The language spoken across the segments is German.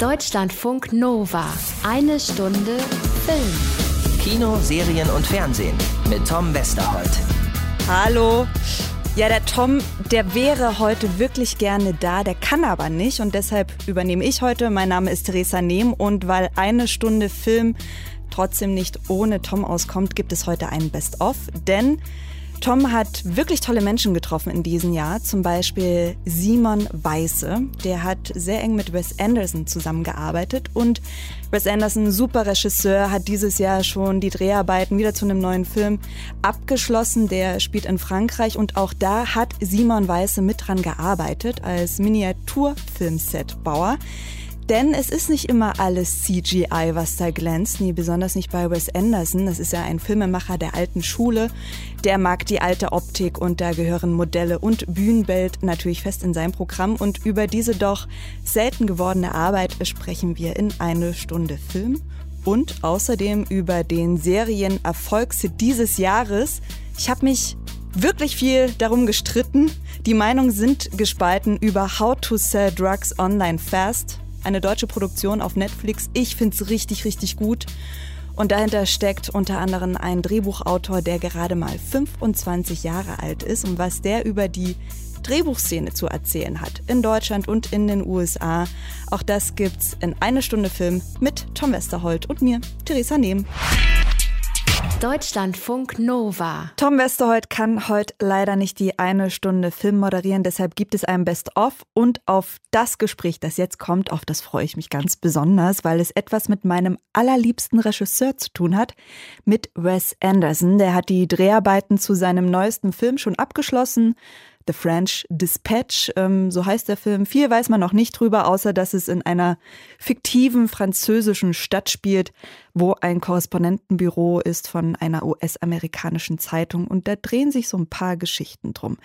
Deutschlandfunk Nova. Eine Stunde Film. Kino, Serien und Fernsehen mit Tom Westerholt. Hallo. Ja, der Tom, der wäre heute wirklich gerne da, der kann aber nicht und deshalb übernehme ich heute. Mein Name ist Theresa Nehm und weil eine Stunde Film trotzdem nicht ohne Tom auskommt, gibt es heute einen Best-of, denn Tom hat wirklich tolle Menschen getroffen in diesem Jahr, zum Beispiel Simon Weiße. Der hat sehr eng mit Wes Anderson zusammengearbeitet und Wes Anderson, super Regisseur, hat dieses Jahr schon die Dreharbeiten wieder zu einem neuen Film abgeschlossen. Der spielt in Frankreich und auch da hat Simon Weiße mit dran gearbeitet als Miniaturfilmsetbauer. Denn es ist nicht immer alles CGI, was da glänzt, nie besonders nicht bei Wes Anderson. Das ist ja ein Filmemacher der alten Schule. Der mag die alte Optik und da gehören Modelle und Bühnenbild natürlich fest in sein Programm. Und über diese doch selten gewordene Arbeit sprechen wir in eine Stunde Film und außerdem über den Serienerfolg dieses Jahres. Ich habe mich wirklich viel darum gestritten. Die Meinungen sind gespalten über How to Sell Drugs Online Fast eine deutsche Produktion auf Netflix. Ich finde es richtig, richtig gut. Und dahinter steckt unter anderem ein Drehbuchautor, der gerade mal 25 Jahre alt ist und was der über die Drehbuchszene zu erzählen hat in Deutschland und in den USA. Auch das gibt's in eine Stunde Film mit Tom Westerholt und mir, Theresa Nehm. Deutschlandfunk Nova. Tom Westerholt kann heute leider nicht die eine Stunde Film moderieren, deshalb gibt es ein Best-of und auf das Gespräch, das jetzt kommt, auf das freue ich mich ganz besonders, weil es etwas mit meinem allerliebsten Regisseur zu tun hat, mit Wes Anderson. Der hat die Dreharbeiten zu seinem neuesten Film schon abgeschlossen, The French Dispatch, ähm, so heißt der Film. Viel weiß man noch nicht drüber, außer dass es in einer fiktiven französischen Stadt spielt, wo ein Korrespondentenbüro ist von einer US-amerikanischen Zeitung und da drehen sich so ein paar Geschichten drum.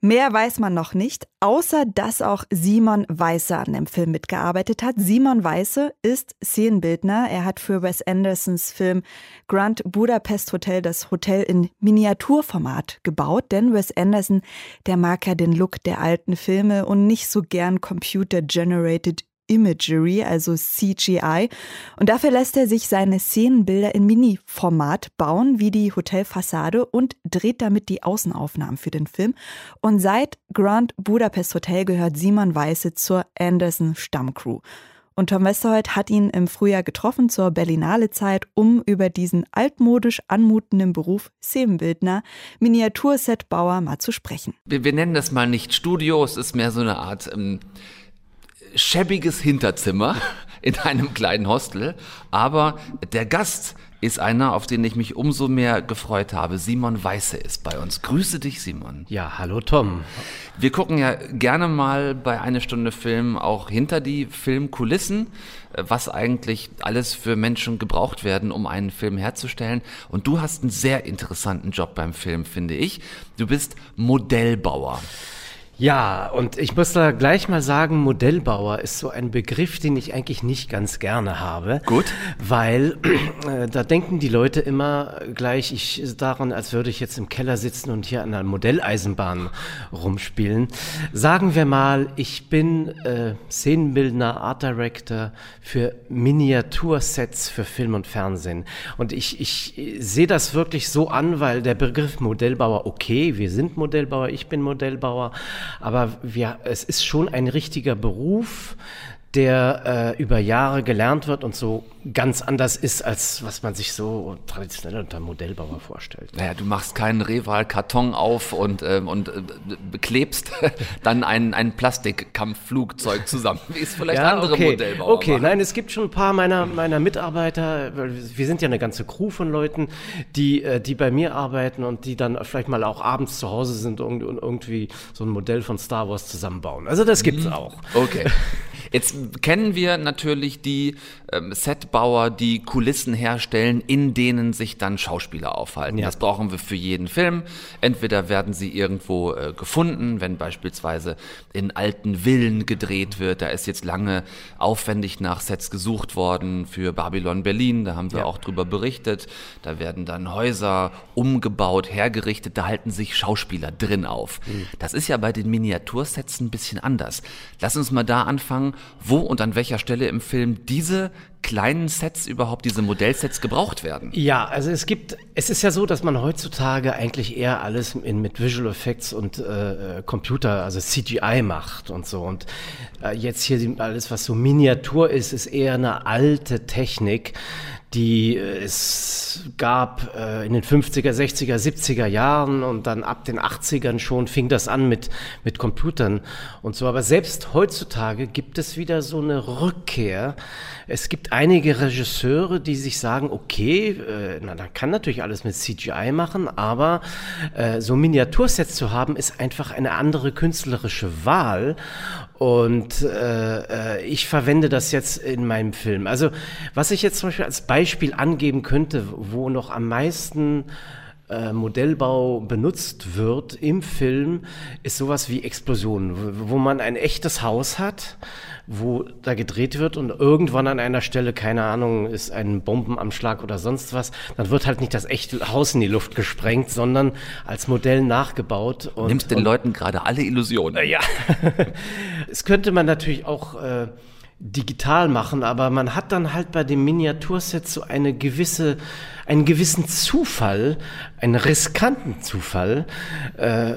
Mehr weiß man noch nicht, außer dass auch Simon Weiße an dem Film mitgearbeitet hat. Simon Weiße ist Szenenbildner. Er hat für Wes Andersons Film Grand Budapest Hotel das Hotel in Miniaturformat gebaut, denn Wes Anderson, der mag ja den Look der alten Filme und nicht so gern Computer-Generated Imagery, also CGI. Und dafür lässt er sich seine Szenenbilder in Mini-Format bauen, wie die Hotelfassade und dreht damit die Außenaufnahmen für den Film. Und seit Grand Budapest Hotel gehört Simon Weiße zur Anderson Stammcrew. Und Tom Westerholt hat ihn im Frühjahr getroffen zur Berlinale Zeit, um über diesen altmodisch anmutenden Beruf Szenenbildner, Miniatursetbauer mal zu sprechen. Wir, wir, nennen das mal nicht Studio, es ist mehr so eine Art ähm, schäbiges Hinterzimmer in einem kleinen Hostel, aber der Gast ist einer, auf den ich mich umso mehr gefreut habe. Simon Weiße ist bei uns. Grüße dich, Simon. Ja, hallo Tom. Wir gucken ja gerne mal bei eine Stunde Film auch hinter die Filmkulissen, was eigentlich alles für Menschen gebraucht werden, um einen Film herzustellen. Und du hast einen sehr interessanten Job beim Film, finde ich. Du bist Modellbauer. Ja, und ich muss da gleich mal sagen, Modellbauer ist so ein Begriff, den ich eigentlich nicht ganz gerne habe. Gut. Weil äh, da denken die Leute immer gleich ich daran, als würde ich jetzt im Keller sitzen und hier an einer Modelleisenbahn rumspielen. Sagen wir mal, ich bin äh, Szenenbildner, Art Director für Miniatursets für Film und Fernsehen. Und ich, ich sehe das wirklich so an, weil der Begriff Modellbauer, okay, wir sind Modellbauer, ich bin Modellbauer, aber wir, es ist schon ein richtiger Beruf, der äh, über Jahre gelernt wird und so ganz anders ist, als was man sich so traditionell unter Modellbauer vorstellt. Naja, du machst keinen Reval-Karton auf und, ähm, und äh, beklebst dann ein, ein Plastikkampfflugzeug zusammen, wie es vielleicht ja, andere okay. Modellbauer Okay, machen. nein, es gibt schon ein paar meiner, meiner Mitarbeiter, wir sind ja eine ganze Crew von Leuten, die, äh, die bei mir arbeiten und die dann vielleicht mal auch abends zu Hause sind und irgendwie so ein Modell von Star Wars zusammenbauen. Also das gibt's mhm. auch. Okay. Jetzt kennen wir natürlich die ähm, Setbauer, die Kulissen herstellen, in denen sich dann Schauspieler aufhalten. Ja. Das brauchen wir für jeden Film. Entweder werden sie irgendwo äh, gefunden, wenn beispielsweise in alten Villen gedreht wird. Da ist jetzt lange aufwendig nach Sets gesucht worden für Babylon Berlin. Da haben wir ja. auch drüber berichtet. Da werden dann Häuser umgebaut, hergerichtet. Da halten sich Schauspieler drin auf. Mhm. Das ist ja bei den Miniatursets ein bisschen anders. Lass uns mal da anfangen, wo und an welcher Stelle im Film diese kleinen Sets überhaupt, diese Modellsets gebraucht werden? Ja, also es gibt, es ist ja so, dass man heutzutage eigentlich eher alles in, mit Visual Effects und äh, Computer, also CGI macht und so. Und äh, jetzt hier alles, was so Miniatur ist, ist eher eine alte Technik die äh, es gab äh, in den 50er, 60er, 70er Jahren und dann ab den 80ern schon fing das an mit, mit Computern und so. Aber selbst heutzutage gibt es wieder so eine Rückkehr. Es gibt einige Regisseure, die sich sagen, okay, äh, na, da kann natürlich alles mit CGI machen, aber äh, so Miniatursets zu haben, ist einfach eine andere künstlerische Wahl. Und äh, äh, ich verwende das jetzt in meinem Film. Also was ich jetzt zum Beispiel als Beispiel angeben könnte, wo noch am meisten äh, Modellbau benutzt wird im Film, ist sowas wie Explosionen, wo man ein echtes Haus hat, wo da gedreht wird und irgendwann an einer Stelle, keine Ahnung, ist ein Bombenanschlag oder sonst was, dann wird halt nicht das echte Haus in die Luft gesprengt, sondern als Modell nachgebaut. Und, Nimmst den und, Leuten gerade alle Illusionen. Äh, ja. es könnte man natürlich auch äh, digital machen, aber man hat dann halt bei dem Miniaturset so eine gewisse einen gewissen Zufall, einen riskanten Zufall. Äh,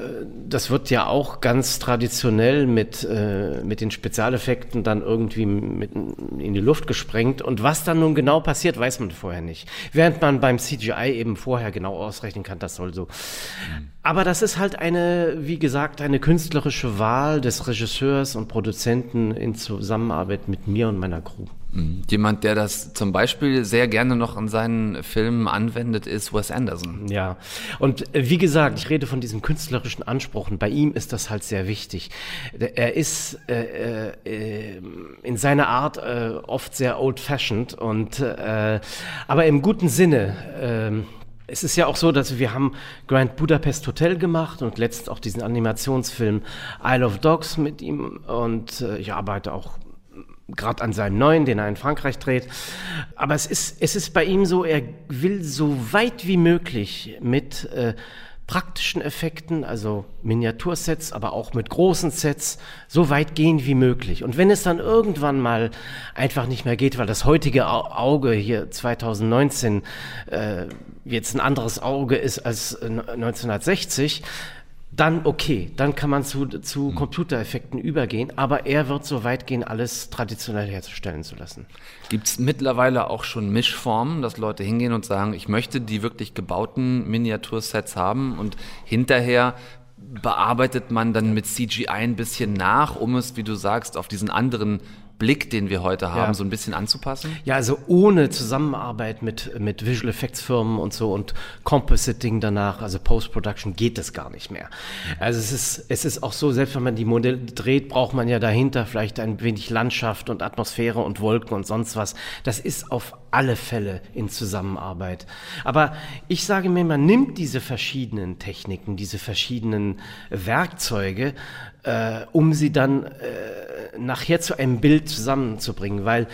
das wird ja auch ganz traditionell mit, äh, mit den Spezialeffekten dann irgendwie in die Luft gesprengt. Und was dann nun genau passiert, weiß man vorher nicht. Während man beim CGI eben vorher genau ausrechnen kann, das soll so. Aber das ist halt eine, wie gesagt, eine künstlerische Wahl des Regisseurs und Produzenten in Zusammenarbeit mit mir und meiner Crew. Mhm. Jemand, der das zum Beispiel sehr gerne noch in seinen Filmen anwendet, ist Wes Anderson. Ja, und äh, wie gesagt, ich rede von diesem künstlerischen Anspruch und bei ihm ist das halt sehr wichtig. Er ist äh, äh, in seiner Art äh, oft sehr old-fashioned und äh, aber im guten Sinne. Ähm, es ist ja auch so, dass wir haben Grand Budapest Hotel gemacht und letztens auch diesen Animationsfilm Isle of Dogs mit ihm und äh, ich arbeite auch gerade an seinem neuen, den er in Frankreich dreht. Aber es ist, es ist bei ihm so, er will so weit wie möglich mit äh, praktischen Effekten, also Miniatursets, aber auch mit großen Sets, so weit gehen wie möglich. Und wenn es dann irgendwann mal einfach nicht mehr geht, weil das heutige Auge hier 2019 äh, jetzt ein anderes Auge ist als 1960, dann okay, dann kann man zu, zu mhm. Computereffekten übergehen, aber er wird so weit gehen, alles traditionell herzustellen zu lassen. Gibt es mittlerweile auch schon Mischformen, dass Leute hingehen und sagen, ich möchte die wirklich gebauten Miniatursets haben und hinterher bearbeitet man dann mit CGI ein bisschen nach, um es, wie du sagst, auf diesen anderen Blick, den wir heute haben, ja. so ein bisschen anzupassen? Ja, also ohne Zusammenarbeit mit, mit Visual Effects Firmen und so und Compositing danach, also Post-Production, geht das gar nicht mehr. Also es ist, es ist auch so, selbst wenn man die Modelle dreht, braucht man ja dahinter vielleicht ein wenig Landschaft und Atmosphäre und Wolken und sonst was. Das ist auf alle Fälle in Zusammenarbeit. Aber ich sage mir, man nimmt diese verschiedenen Techniken, diese verschiedenen Werkzeuge, äh, um sie dann äh, nachher zu einem Bild zusammenzubringen, weil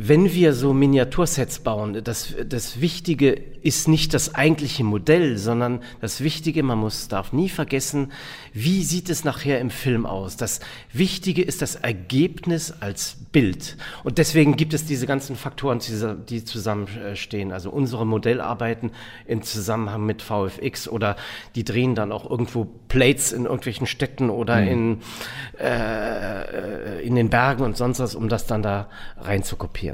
wenn wir so Miniatursets bauen, das, das Wichtige ist nicht das eigentliche Modell, sondern das Wichtige, man muss, darf nie vergessen, wie sieht es nachher im Film aus? Das Wichtige ist das Ergebnis als Bild. Und deswegen gibt es diese ganzen Faktoren, die zusammenstehen. Also unsere Modellarbeiten im Zusammenhang mit VFX oder die drehen dann auch irgendwo Plates in irgendwelchen Städten oder mhm. in, äh, in den Bergen und sonst was, um das dann da rein zu kopieren.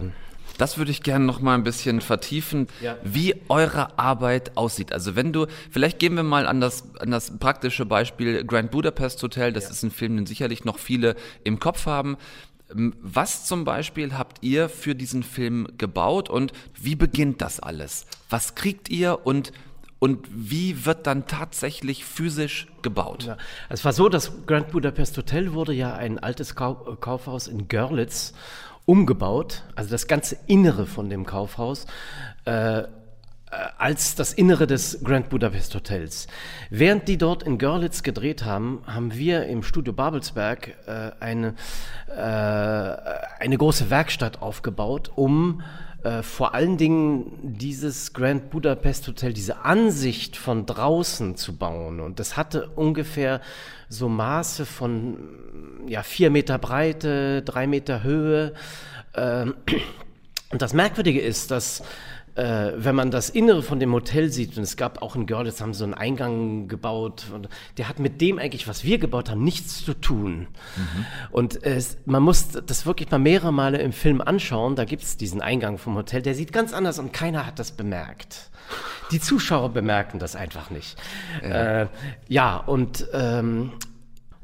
Das würde ich gerne noch mal ein bisschen vertiefen, ja. wie eure Arbeit aussieht. Also wenn du, vielleicht gehen wir mal an das, an das praktische Beispiel Grand Budapest Hotel. Das ja. ist ein Film, den sicherlich noch viele im Kopf haben. Ähm, was zum Beispiel habt ihr für diesen Film gebaut und wie beginnt das alles? Was kriegt ihr und und wie wird dann tatsächlich physisch gebaut? Ja, es war so, das Grand Budapest Hotel wurde ja ein altes Kaufhaus in Görlitz umgebaut, also das ganze Innere von dem Kaufhaus, äh, äh, als das Innere des Grand Budapest Hotels. Während die dort in Görlitz gedreht haben, haben wir im Studio Babelsberg äh, eine, äh, eine große Werkstatt aufgebaut, um äh, vor allen Dingen dieses Grand Budapest Hotel, diese Ansicht von draußen zu bauen. Und das hatte ungefähr so Maße von ja, vier Meter Breite, drei Meter Höhe. Ähm, und das Merkwürdige ist, dass äh, wenn man das Innere von dem Hotel sieht, und es gab auch in Görlitz, haben sie so einen Eingang gebaut, und der hat mit dem eigentlich, was wir gebaut haben, nichts zu tun. Mhm. Und es, man muss das wirklich mal mehrere Male im Film anschauen, da gibt es diesen Eingang vom Hotel, der sieht ganz anders und keiner hat das bemerkt. Die Zuschauer bemerken das einfach nicht. Ja, äh, ja und ähm,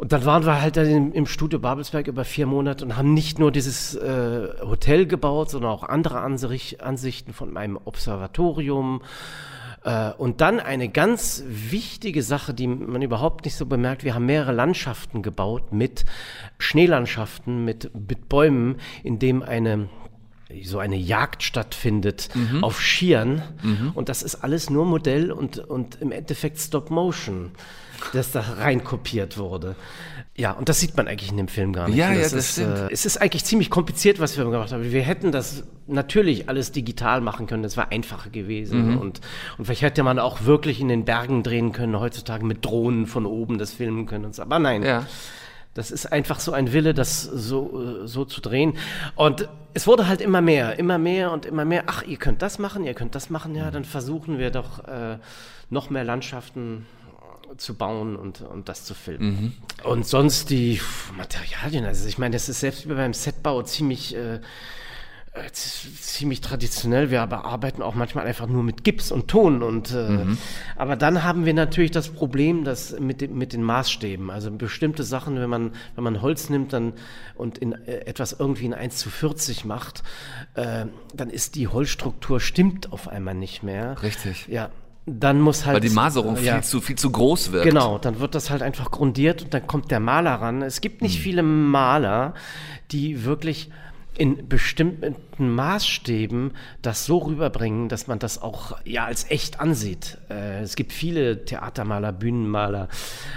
und dann waren wir halt dann im Studio Babelsberg über vier Monate und haben nicht nur dieses äh, Hotel gebaut, sondern auch andere Ansicht, Ansichten von meinem Observatorium. Äh, und dann eine ganz wichtige Sache, die man überhaupt nicht so bemerkt. Wir haben mehrere Landschaften gebaut mit Schneelandschaften, mit, mit Bäumen, in dem eine so eine Jagd stattfindet mhm. auf Skiern. Mhm. Und das ist alles nur Modell und, und im Endeffekt Stop Motion das da reinkopiert wurde. Ja, und das sieht man eigentlich in dem Film gar nicht. Ja, das ja, das ist, stimmt. Äh, es ist eigentlich ziemlich kompliziert, was wir gemacht haben. Wir hätten das natürlich alles digital machen können, das war einfacher gewesen. Mhm. Und, und vielleicht hätte man auch wirklich in den Bergen drehen können, heutzutage mit Drohnen von oben das filmen können. Und so. Aber nein. Ja. Das ist einfach so ein Wille, das so, so zu drehen. Und es wurde halt immer mehr, immer mehr und immer mehr. Ach, ihr könnt das machen, ihr könnt das machen, ja, dann versuchen wir doch äh, noch mehr Landschaften zu bauen und, und das zu filmen. Mhm. Und sonst die Materialien, also ich meine, das ist selbst beim Setbau ziemlich, äh, äh ziemlich traditionell. Wir aber arbeiten auch manchmal einfach nur mit Gips und Ton. Und, äh, mhm. Aber dann haben wir natürlich das Problem, dass mit, dem, mit den Maßstäben, also bestimmte Sachen, wenn man, wenn man Holz nimmt dann, und in, äh, etwas irgendwie in 1 zu 40 macht, äh, dann ist die Holzstruktur stimmt auf einmal nicht mehr. Richtig. Ja, dann muss halt. Weil die Maserung ja, viel, zu, viel zu groß wird. Genau, dann wird das halt einfach grundiert und dann kommt der Maler ran. Es gibt nicht hm. viele Maler, die wirklich in bestimmten Maßstäben das so rüberbringen, dass man das auch ja als echt ansieht. Äh, es gibt viele Theatermaler, Bühnenmaler,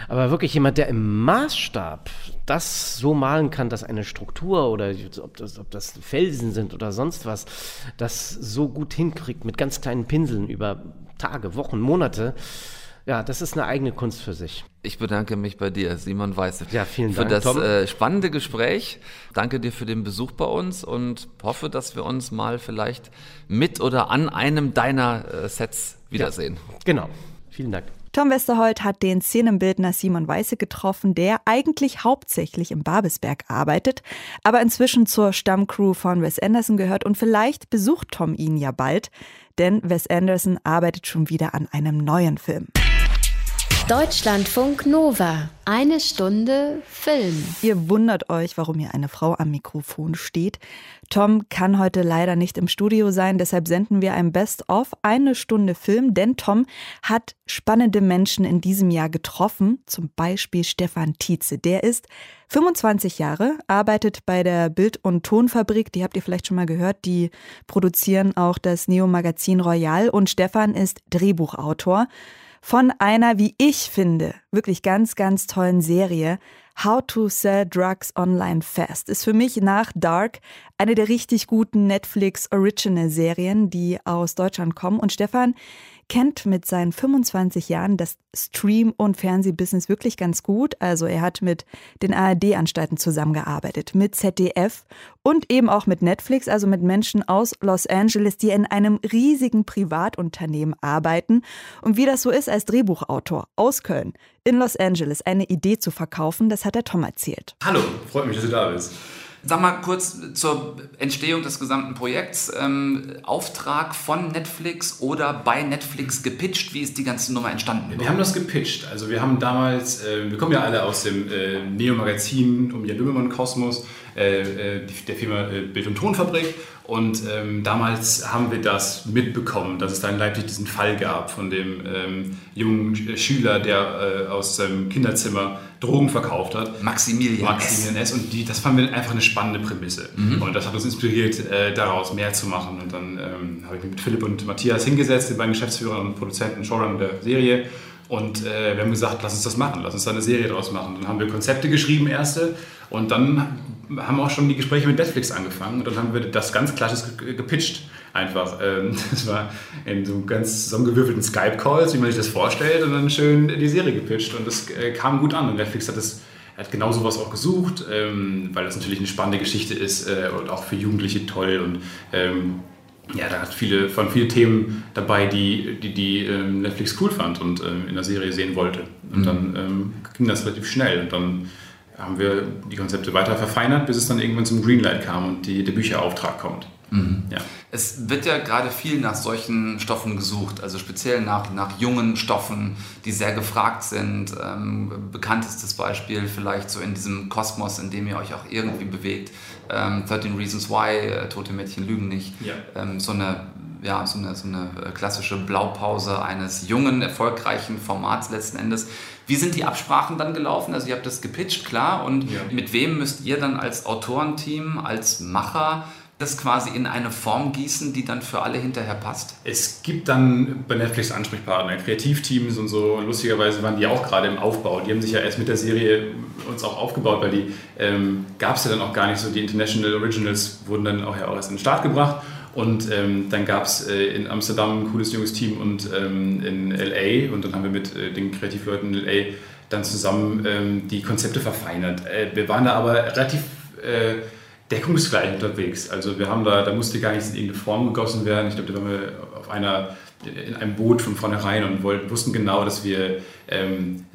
aber wirklich jemand, der im Maßstab das so malen kann, dass eine Struktur oder ob das, ob das Felsen sind oder sonst was, das so gut hinkriegt mit ganz kleinen Pinseln über Tage, Wochen, Monate. Ja, das ist eine eigene Kunst für sich. Ich bedanke mich bei dir, Simon Weiße. Ja, vielen Dank. Für das äh, spannende Gespräch. Danke dir für den Besuch bei uns und hoffe, dass wir uns mal vielleicht mit oder an einem deiner äh, Sets wiedersehen. Ja, genau. Vielen Dank. Tom Westerholt hat den Szenenbildner Simon Weiße getroffen, der eigentlich hauptsächlich im Babelsberg arbeitet, aber inzwischen zur Stammcrew von Wes Anderson gehört und vielleicht besucht Tom ihn ja bald, denn Wes Anderson arbeitet schon wieder an einem neuen Film. Deutschlandfunk Nova. Eine Stunde Film. Ihr wundert euch, warum hier eine Frau am Mikrofon steht. Tom kann heute leider nicht im Studio sein, deshalb senden wir ein Best-of eine Stunde Film, denn Tom hat spannende Menschen in diesem Jahr getroffen, zum Beispiel Stefan Tietze. Der ist 25 Jahre, arbeitet bei der Bild- und Tonfabrik, die habt ihr vielleicht schon mal gehört, die produzieren auch das Neo-Magazin Royal und Stefan ist Drehbuchautor von einer, wie ich finde, wirklich ganz, ganz tollen Serie. How to Sell Drugs Online Fast ist für mich nach Dark eine der richtig guten Netflix Original Serien, die aus Deutschland kommen. Und Stefan, kennt mit seinen 25 Jahren das Stream- und Fernsehbusiness wirklich ganz gut. Also er hat mit den ARD-Anstalten zusammengearbeitet, mit ZDF und eben auch mit Netflix, also mit Menschen aus Los Angeles, die in einem riesigen Privatunternehmen arbeiten. Und wie das so ist als Drehbuchautor aus Köln in Los Angeles eine Idee zu verkaufen, das hat der Tom erzählt. Hallo, freut mich, dass du da bist. Sag mal kurz zur Entstehung des gesamten Projekts. Ähm, Auftrag von Netflix oder bei Netflix gepitcht? Wie ist die ganze Nummer entstanden? Wir haben das gepitcht. Also wir haben damals, äh, wir kommen ja alle aus dem äh, Neo-Magazin um Jan Böhmermann Kosmos, äh der Firma äh, Bild- und Tonfabrik. Und ähm, damals haben wir das mitbekommen, dass es da in Leipzig diesen Fall gab von dem ähm, jungen Schüler, der äh, aus seinem Kinderzimmer Drogen verkauft hat. Maximilian, Maximilian S. S. Und die, das fanden wir einfach eine spannende Prämisse. Mhm. Und das hat uns inspiriert, äh, daraus mehr zu machen. Und dann ähm, habe ich mich mit Philipp und Matthias hingesetzt, den beiden Geschäftsführern und Produzenten, Showrunner der Serie. Und äh, wir haben gesagt, lass uns das machen, lass uns da eine Serie draus machen. Dann haben wir Konzepte geschrieben, erste. Und dann haben auch schon die Gespräche mit Netflix angefangen und dann haben wir das ganz klassisch gepitcht einfach. Ähm, das war in so ganz zusammengewürfelten Skype-Calls, wie man sich das vorstellt und dann schön die Serie gepitcht und das äh, kam gut an und Netflix hat das er hat genau sowas auch gesucht, ähm, weil das natürlich eine spannende Geschichte ist äh, und auch für Jugendliche toll. Und ähm, ja, da hat viele, von viele Themen dabei, die, die, die Netflix cool fand und in der Serie sehen wollte. Und mhm. dann ging das relativ schnell. Und dann haben wir die Konzepte weiter verfeinert, bis es dann irgendwann zum Greenlight kam und die, der Bücherauftrag kommt. Mhm. Ja. Es wird ja gerade viel nach solchen Stoffen gesucht, also speziell nach, nach jungen Stoffen, die sehr gefragt sind. Ähm, bekanntestes Beispiel vielleicht so in diesem Kosmos, in dem ihr euch auch irgendwie bewegt. Ähm, 13 Reasons Why, äh, Tote Mädchen lügen nicht. Ja. Ähm, so eine ja, so eine, so eine klassische Blaupause eines jungen, erfolgreichen Formats letzten Endes. Wie sind die Absprachen dann gelaufen? Also ihr habt das gepitcht, klar. Und ja. mit wem müsst ihr dann als Autorenteam, als Macher das quasi in eine Form gießen, die dann für alle hinterher passt? Es gibt dann bei Netflix Ansprechpartner, Kreativteams und so. Lustigerweise waren die auch gerade im Aufbau. Die haben sich ja erst mit der Serie uns auch aufgebaut, weil die ähm, gab es ja dann auch gar nicht so. Die International Originals wurden dann auch ja auch erst in den Start gebracht. Und ähm, dann gab es äh, in Amsterdam ein cooles junges Team und ähm, in LA. Und dann haben wir mit äh, den Kreativleuten in LA dann zusammen ähm, die Konzepte verfeinert. Äh, wir waren da aber relativ äh, deckungsgleich unterwegs. Also wir haben da, da musste gar nichts in irgendeine Form gegossen werden. Ich glaube, da waren wir auf einer, in einem Boot von vornherein und wollten, wussten genau, dass wir, ähm,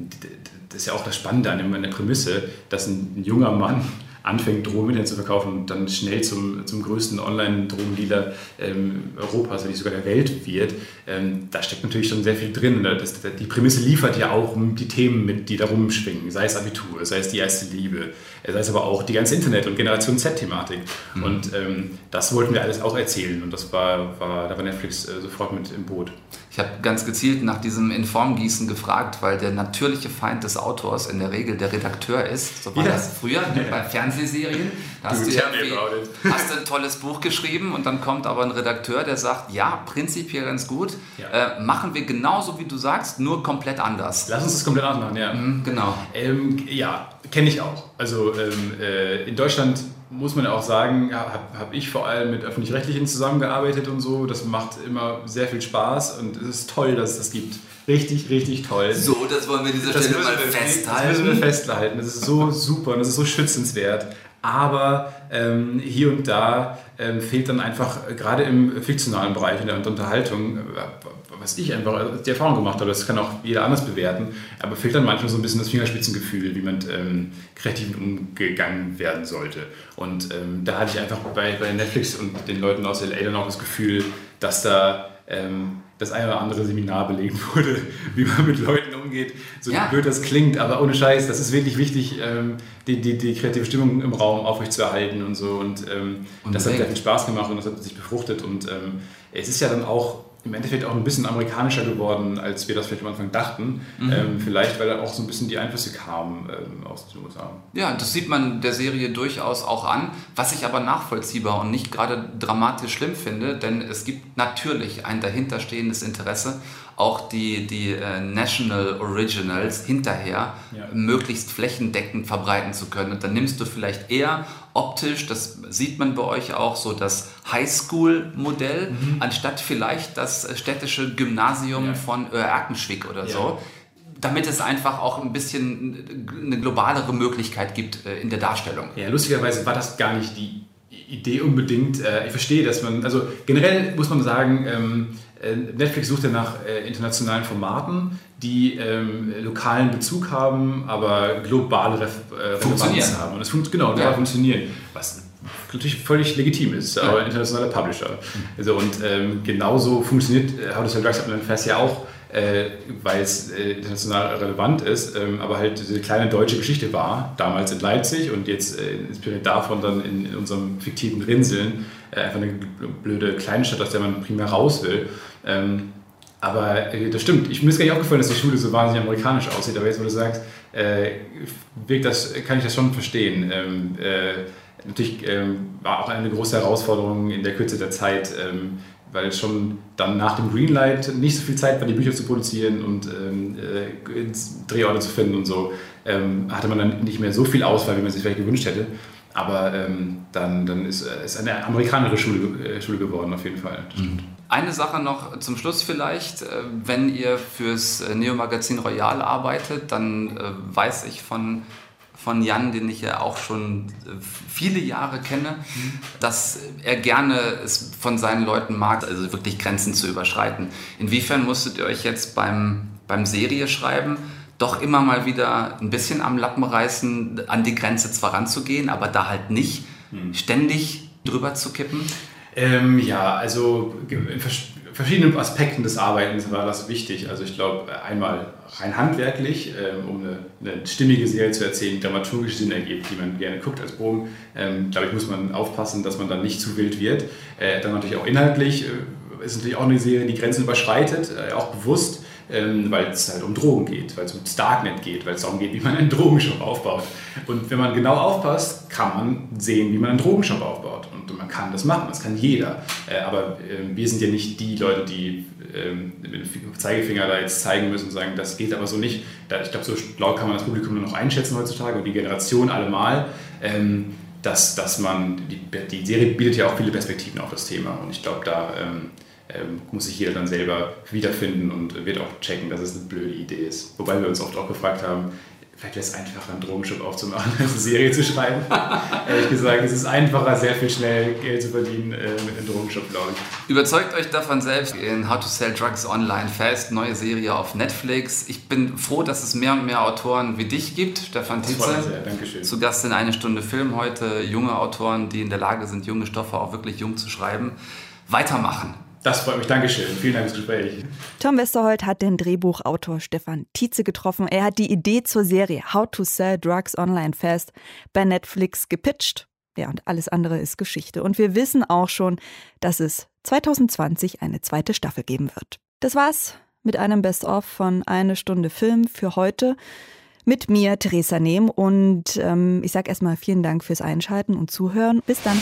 das ist ja auch das Spannende an der Prämisse, dass ein, ein junger Mann anfängt, Drogen im zu verkaufen und dann schnell zum, zum größten Online-Drogendealer ähm, Europas, wenn nicht sogar der Welt wird, ähm, da steckt natürlich schon sehr viel drin. Das, das, die Prämisse liefert ja auch die Themen mit, die da rumschwingen, sei es Abitur, sei es die erste Liebe, sei es aber auch die ganze Internet- und Generation Z-Thematik. Mhm. Und ähm, das wollten wir alles auch erzählen und das war, war da war Netflix äh, sofort mit im Boot. Ich habe ganz gezielt nach diesem Informgießen gefragt, weil der natürliche Feind des Autors in der Regel der Redakteur ist. So war ja. das früher ne, bei Fernsehserien. Da hast du, du hast ein tolles Buch geschrieben und dann kommt aber ein Redakteur, der sagt, ja, prinzipiell ganz gut, ja. äh, machen wir genauso wie du sagst, nur komplett anders. Lass uns das komplett anders machen, ja. Mhm, genau. Ähm, ja, kenne ich auch. Also ähm, äh, in Deutschland muss man auch sagen, habe hab ich vor allem mit Öffentlich-Rechtlichen zusammengearbeitet und so. Das macht immer sehr viel Spaß und es ist toll, dass es das gibt. Richtig, richtig toll. So, das wollen wir an dieser Stelle mal festhalten. Das müssen wir festhalten. Das ist so super und das ist so schützenswert. Aber ähm, hier und da ähm, fehlt dann einfach, äh, gerade im fiktionalen Bereich in der Unterhaltung, äh, was ich einfach äh, die Erfahrung gemacht habe, das kann auch jeder anders bewerten, aber fehlt dann manchmal so ein bisschen das Fingerspitzengefühl, wie man ähm, kreativ umgegangen werden sollte. Und ähm, da hatte ich einfach bei, bei Netflix und den Leuten aus LA dann auch das Gefühl, dass da ähm, das eine oder andere Seminar belegt wurde, wie man mit Leuten umgeht. So ja. blöd das klingt, aber ohne Scheiß, das ist wirklich wichtig, ähm, die, die, die kreative Stimmung im Raum aufrechtzuerhalten und so. Und, ähm, und das hat sehr viel Spaß gemacht und das hat sich befruchtet. Und ähm, es ist ja dann auch im Endeffekt auch ein bisschen amerikanischer geworden, als wir das vielleicht am Anfang dachten. Mhm. Ähm, vielleicht, weil da auch so ein bisschen die Einflüsse kamen ähm, aus den USA. Ja, das sieht man der Serie durchaus auch an, was ich aber nachvollziehbar und nicht gerade dramatisch schlimm finde, denn es gibt natürlich ein dahinterstehendes Interesse auch die, die äh, National Originals hinterher ja. möglichst flächendeckend verbreiten zu können. Und dann nimmst du vielleicht eher optisch, das sieht man bei euch auch, so das Highschool-Modell, mhm. anstatt vielleicht das städtische Gymnasium ja. von Erkenschwick oder ja. so damit es einfach auch ein bisschen eine globalere Möglichkeit gibt äh, in der Darstellung. Ja, lustigerweise war das gar nicht die Idee unbedingt. Äh, ich verstehe, dass man, also generell muss man sagen, ähm, äh, Netflix sucht ja nach äh, internationalen Formaten, die ähm, lokalen Bezug haben, aber globale Ref äh, Relevanz haben. Und das fun genau, ja. funktionieren. Was natürlich völlig legitim ist, ja. aber internationaler Publisher. Also, und ähm, genauso funktioniert How to Sell Drugs Fest ja auch äh, weil es äh, international relevant ist, ähm, aber halt diese kleine deutsche Geschichte war, damals in Leipzig und jetzt äh, inspiriert davon dann in, in unserem fiktiven Rinseln, äh, einfach eine blöde Kleinstadt, aus der man primär raus will. Ähm, aber äh, das stimmt, ich, mir ist gar nicht aufgefallen, dass die Schule so wahnsinnig amerikanisch aussieht, aber jetzt, wo du sagst, äh, wirkt das, kann ich das schon verstehen. Ähm, natürlich ähm, war auch eine große Herausforderung in der Kürze der Zeit, ähm, weil schon dann nach dem Greenlight nicht so viel Zeit war, die Bücher zu produzieren und ähm, äh, Drehorte zu finden und so, hatte man dann nicht mehr so viel Auswahl, wie man sich vielleicht gewünscht hätte. Aber ähm, dann, dann ist es äh, eine amerikanische Schule, äh, Schule geworden, auf jeden Fall. Mhm. Eine Sache noch zum Schluss vielleicht. Äh, wenn ihr fürs Neo-Magazin Royal arbeitet, dann äh, weiß ich von, von Jan, den ich ja auch schon viele Jahre kenne, mhm. dass er gerne es von seinen Leuten mag, also wirklich Grenzen zu überschreiten. Inwiefern musstet ihr euch jetzt beim, beim Serie schreiben doch immer mal wieder ein bisschen am Lappen reißen, an die Grenze zwar ranzugehen, aber da halt nicht hm. ständig drüber zu kippen? Ähm, ja, also in verschiedenen Aspekten des Arbeitens war das wichtig. Also ich glaube, einmal rein handwerklich, ähm, um eine, eine, stimmige Serie zu erzählen, dramaturgisch Sinn ergibt, die man gerne guckt als Bogen, ähm, glaube ich, muss man aufpassen, dass man dann nicht zu wild wird. Äh, dann natürlich auch inhaltlich äh, ist natürlich auch eine Serie, die Grenzen überschreitet, äh, auch bewusst ähm, weil es halt um Drogen geht, weil es um Darknet geht, weil es darum geht, wie man einen Drogenshop aufbaut. Und wenn man genau aufpasst, kann man sehen, wie man einen Drogenshop aufbaut. Und man kann das machen, das kann jeder. Äh, aber äh, wir sind ja nicht die Leute, die ähm, mit dem Zeigefinger da jetzt zeigen müssen und sagen, das geht aber so nicht. Ich glaube, so laut kann man das Publikum nur noch einschätzen heutzutage und die Generation allemal. Ähm, dass, dass man, die, die Serie bietet ja auch viele Perspektiven auf das Thema und ich glaube, da ähm, muss sich jeder dann selber wiederfinden und wird auch checken, dass es eine blöde Idee ist. Wobei wir uns oft auch gefragt haben, vielleicht wäre es einfacher, einen Drogenshop aufzumachen, als eine Serie zu schreiben. Ehrlich gesagt, es ist einfacher, sehr viel schnell Geld zu verdienen äh, mit einem Drogenshop, glaube ich. Überzeugt euch davon selbst in How to Sell Drugs Online Fast, neue Serie auf Netflix. Ich bin froh, dass es mehr und mehr Autoren wie dich gibt, Stefan Tietze. Sehr, Dankeschön. Zu Gast in eine Stunde Film heute, junge Autoren, die in der Lage sind, junge Stoffe auch wirklich jung zu schreiben. Weitermachen. Das freut mich. Dankeschön. Vielen Dank fürs Gespräch. Tom Westerholt hat den Drehbuchautor Stefan Tietze getroffen. Er hat die Idee zur Serie How to Sell Drugs Online Fast bei Netflix gepitcht. Ja, und alles andere ist Geschichte. Und wir wissen auch schon, dass es 2020 eine zweite Staffel geben wird. Das war's mit einem Best-of von Eine Stunde Film für heute. Mit mir, Theresa Nehm. Und ähm, ich sage erstmal vielen Dank fürs Einschalten und Zuhören. Bis dann.